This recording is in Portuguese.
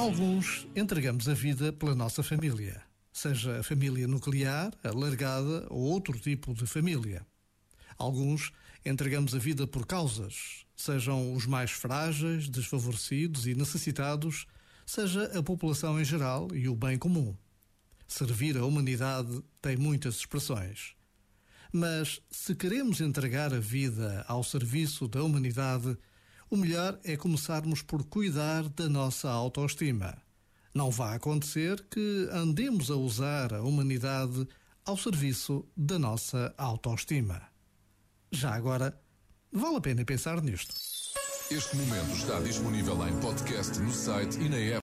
Alguns entregamos a vida pela nossa família, seja a família nuclear, alargada ou outro tipo de família. Alguns entregamos a vida por causas, sejam os mais frágeis, desfavorecidos e necessitados, seja a população em geral e o bem comum. Servir a humanidade tem muitas expressões. Mas se queremos entregar a vida ao serviço da humanidade, o melhor é começarmos por cuidar da nossa autoestima. Não vai acontecer que andemos a usar a humanidade ao serviço da nossa autoestima. Já agora, vale a pena pensar nisto. Este momento está disponível em podcast no site e na app.